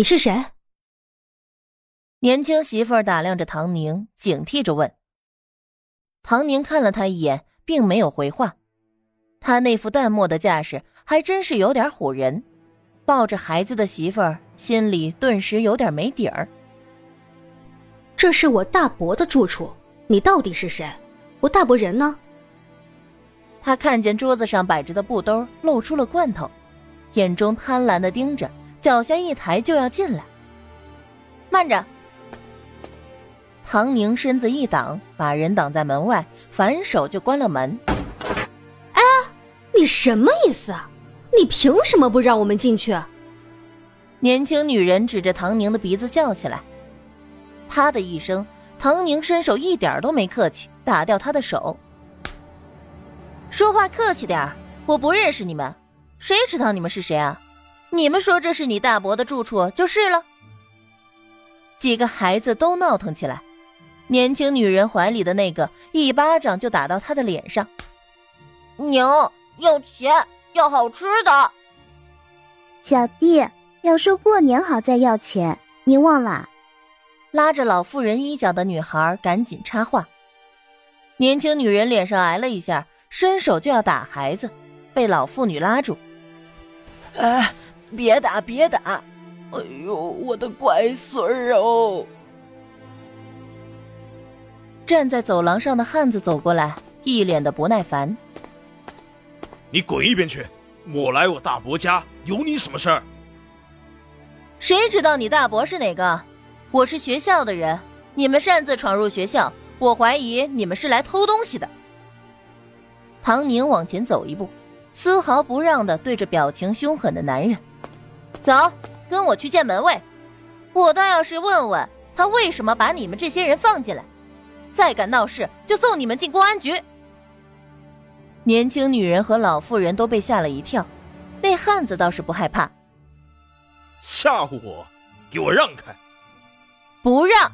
你是谁？年轻媳妇儿打量着唐宁，警惕着问。唐宁看了他一眼，并没有回话。他那副淡漠的架势，还真是有点唬人。抱着孩子的媳妇儿心里顿时有点没底儿。这是我大伯的住处，你到底是谁？我大伯人呢？他看见桌子上摆着的布兜，露出了罐头，眼中贪婪的盯着，脚下一抬就要进来。慢着！唐宁身子一挡，把人挡在门外，反手就关了门。哎，你什么意思啊？你凭什么不让我们进去？年轻女人指着唐宁的鼻子叫起来。啪的一声，唐宁伸手一点都没客气，打掉她的手。说话客气点我不认识你们，谁知道你们是谁啊？你们说这是你大伯的住处就是了。几个孩子都闹腾起来。年轻女人怀里的那个一巴掌就打到他的脸上。娘要钱，要好吃的。小弟要说过年好再要钱，你忘了？拉着老妇人衣角的女孩赶紧插话。年轻女人脸上挨了一下，伸手就要打孩子，被老妇女拉住。哎，别打，别打！哎呦，我的乖孙儿哦！站在走廊上的汉子走过来，一脸的不耐烦。你滚一边去！我来我大伯家，有你什么事儿？谁知道你大伯是哪个？我是学校的人，你们擅自闯入学校，我怀疑你们是来偷东西的。唐宁往前走一步，丝毫不让的对着表情凶狠的男人：“走，跟我去见门卫。我倒要是问问他为什么把你们这些人放进来。”再敢闹事，就送你们进公安局！年轻女人和老妇人都被吓了一跳，那汉子倒是不害怕。吓唬我，给我让开！不让！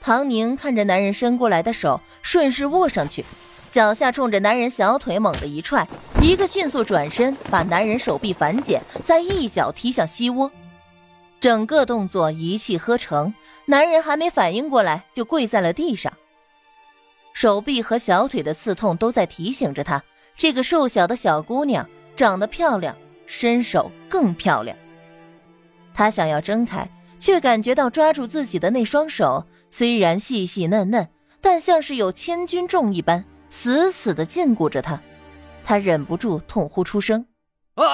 唐宁看着男人伸过来的手，顺势握上去，脚下冲着男人小腿猛地一踹，一个迅速转身，把男人手臂反剪，再一脚踢向膝窝，整个动作一气呵成。男人还没反应过来，就跪在了地上。手臂和小腿的刺痛都在提醒着他，这个瘦小的小姑娘长得漂亮，身手更漂亮。他想要睁开，却感觉到抓住自己的那双手虽然细细嫩嫩，但像是有千钧重一般，死死的禁锢着他。他忍不住痛呼出声：“啊！”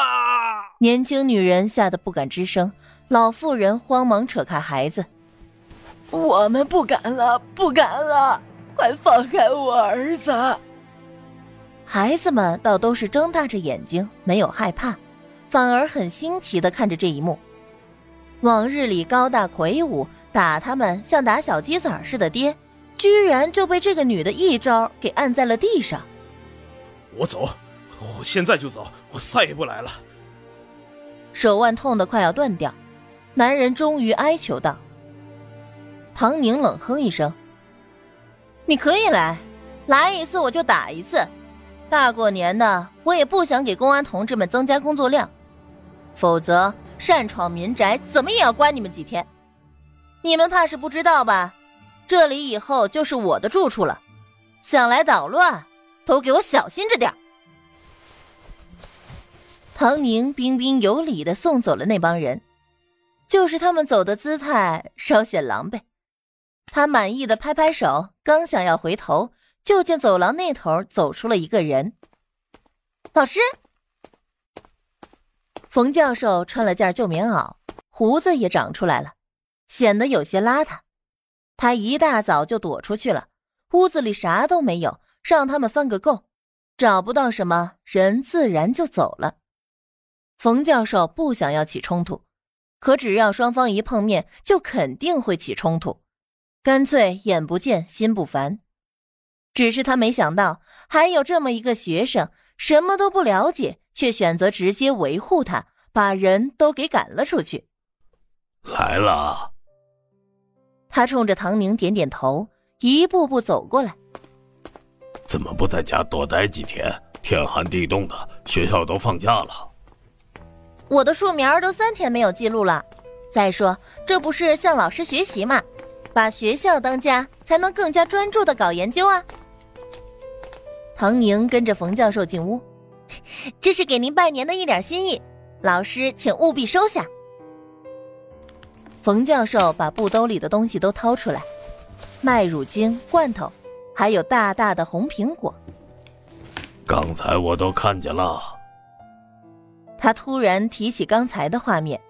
年轻女人吓得不敢吱声，老妇人慌忙扯开孩子。我们不敢了，不敢了！快放开我儿子！孩子们倒都是睁大着眼睛，没有害怕，反而很新奇的看着这一幕。往日里高大魁梧、打他们像打小鸡仔似的爹，居然就被这个女的一招给按在了地上。我走，我现在就走，我再也不来了。手腕痛得快要断掉，男人终于哀求道。唐宁冷哼一声：“你可以来，来一次我就打一次。大过年的，我也不想给公安同志们增加工作量，否则擅闯民宅怎么也要关你们几天。你们怕是不知道吧？这里以后就是我的住处了，想来捣乱，都给我小心着点。”唐宁彬彬有礼的送走了那帮人，就是他们走的姿态稍显狼狈。他满意的拍拍手，刚想要回头，就见走廊那头走出了一个人。老师，冯教授穿了件旧棉袄，胡子也长出来了，显得有些邋遢。他一大早就躲出去了，屋子里啥都没有，让他们翻个够，找不到什么人，自然就走了。冯教授不想要起冲突，可只要双方一碰面，就肯定会起冲突。干脆眼不见心不烦，只是他没想到还有这么一个学生，什么都不了解，却选择直接维护他，把人都给赶了出去。来了。他冲着唐宁点点头，一步步走过来。怎么不在家多待几天？天寒地冻的，学校都放假了。我的树苗都三天没有记录了。再说，这不是向老师学习吗？把学校当家，才能更加专注的搞研究啊。唐宁跟着冯教授进屋，这是给您拜年的一点心意，老师请务必收下。冯教授把布兜里的东西都掏出来，麦乳精、罐头，还有大大的红苹果。刚才我都看见了。他突然提起刚才的画面。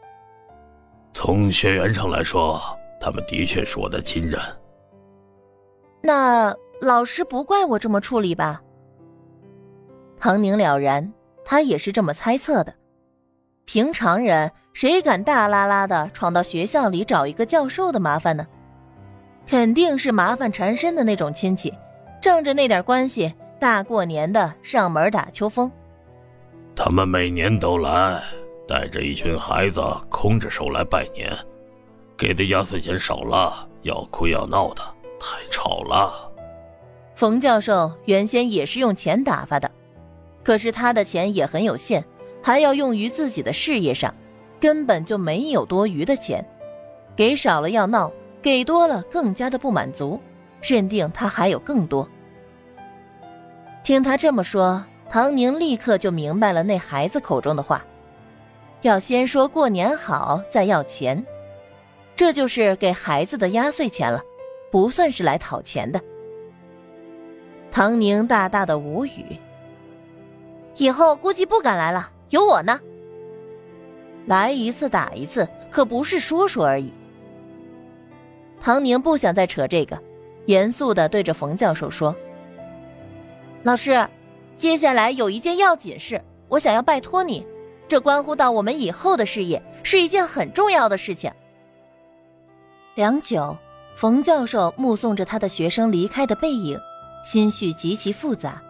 从血缘上来说，他们的确是我的亲人。那老师不怪我这么处理吧？唐宁了然，他也是这么猜测的。平常人谁敢大拉拉的闯到学校里找一个教授的麻烦呢？肯定是麻烦缠身的那种亲戚，仗着那点关系，大过年的上门打秋风。他们每年都来，带着一群孩子，空着手来拜年，给的压岁钱少了，要哭要闹的，太吵了。冯教授原先也是用钱打发的，可是他的钱也很有限，还要用于自己的事业上，根本就没有多余的钱。给少了要闹，给多了更加的不满足，认定他还有更多。听他这么说。唐宁立刻就明白了那孩子口中的话，要先说过年好，再要钱，这就是给孩子的压岁钱了，不算是来讨钱的。唐宁大大的无语，以后估计不敢来了，有我呢。来一次打一次，可不是说说而已。唐宁不想再扯这个，严肃的对着冯教授说：“老师。”接下来有一件要紧事，我想要拜托你，这关乎到我们以后的事业，是一件很重要的事情。良久，冯教授目送着他的学生离开的背影，心绪极其复杂。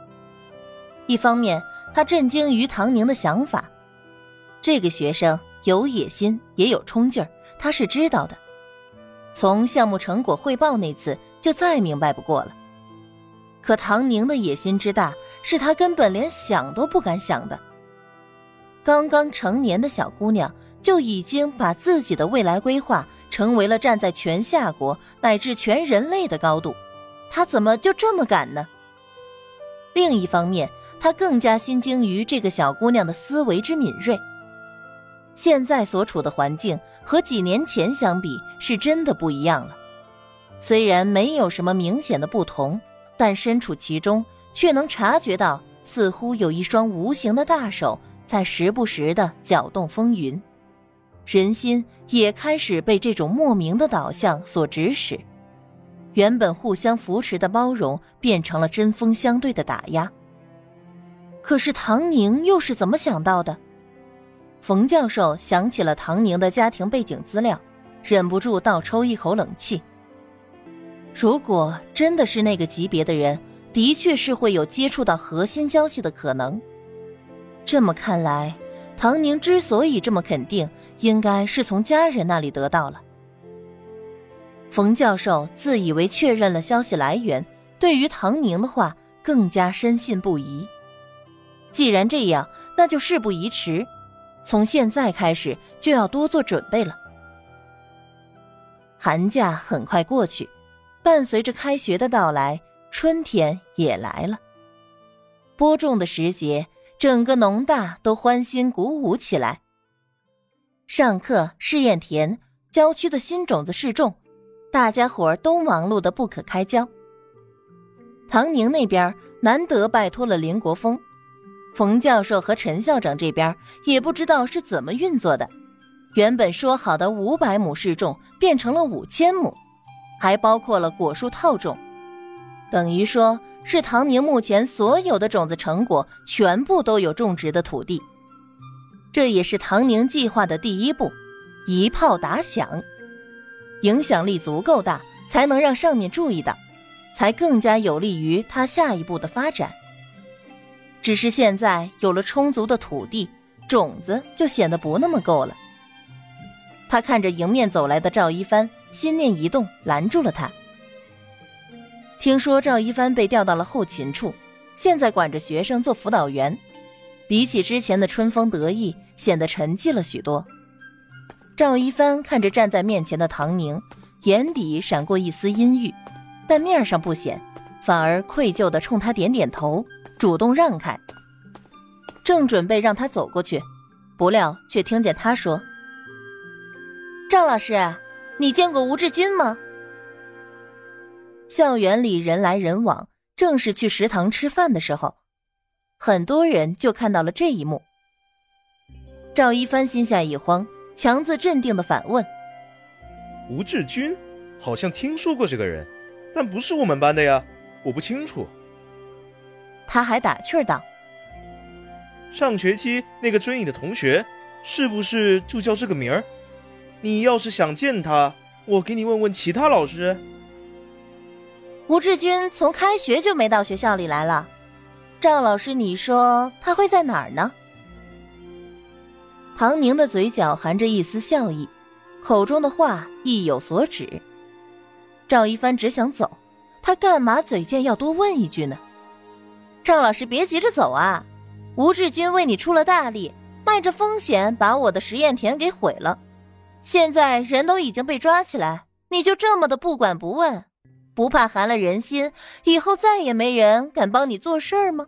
一方面，他震惊于唐宁的想法，这个学生有野心，也有冲劲儿，他是知道的。从项目成果汇报那次，就再明白不过了。可唐宁的野心之大，是他根本连想都不敢想的。刚刚成年的小姑娘就已经把自己的未来规划成为了站在全夏国乃至全人类的高度，他怎么就这么敢呢？另一方面，他更加心惊于这个小姑娘的思维之敏锐。现在所处的环境和几年前相比，是真的不一样了。虽然没有什么明显的不同。但身处其中，却能察觉到，似乎有一双无形的大手在时不时的搅动风云，人心也开始被这种莫名的导向所指使，原本互相扶持的包容变成了针锋相对的打压。可是唐宁又是怎么想到的？冯教授想起了唐宁的家庭背景资料，忍不住倒抽一口冷气。如果真的是那个级别的人，的确是会有接触到核心消息的可能。这么看来，唐宁之所以这么肯定，应该是从家人那里得到了。冯教授自以为确认了消息来源，对于唐宁的话更加深信不疑。既然这样，那就事不宜迟，从现在开始就要多做准备了。寒假很快过去。伴随着开学的到来，春天也来了。播种的时节，整个农大都欢欣鼓舞起来。上课、试验田、郊区的新种子试种，大家伙儿都忙碌的不可开交。唐宁那边难得拜托了林国峰，冯教授和陈校长这边也不知道是怎么运作的，原本说好的五百亩试种变成了五千亩。还包括了果树套种，等于说是唐宁目前所有的种子成果全部都有种植的土地。这也是唐宁计划的第一步，一炮打响，影响力足够大，才能让上面注意到，才更加有利于他下一步的发展。只是现在有了充足的土地，种子就显得不那么够了。他看着迎面走来的赵一帆。心念一动，拦住了他。听说赵一帆被调到了后勤处，现在管着学生做辅导员，比起之前的春风得意，显得沉寂了许多。赵一帆看着站在面前的唐宁，眼底闪过一丝阴郁，但面上不显，反而愧疚的冲他点点头，主动让开。正准备让他走过去，不料却听见他说：“赵老师，你见过吴志军吗？”校园里人来人往，正是去食堂吃饭的时候，很多人就看到了这一幕。赵一帆心下一慌。强自镇定的反问：“吴志军，好像听说过这个人，但不是我们班的呀，我不清楚。”他还打趣道：“上学期那个追你的同学，是不是就叫这个名儿？你要是想见他，我给你问问其他老师。”吴志军从开学就没到学校里来了，赵老师，你说他会在哪儿呢？唐宁的嘴角含着一丝笑意，口中的话意有所指。赵一帆只想走，他干嘛嘴贱要多问一句呢？赵老师，别急着走啊！吴志军为你出了大力，冒着风险把我的实验田给毁了，现在人都已经被抓起来，你就这么的不管不问，不怕寒了人心，以后再也没人敢帮你做事儿吗？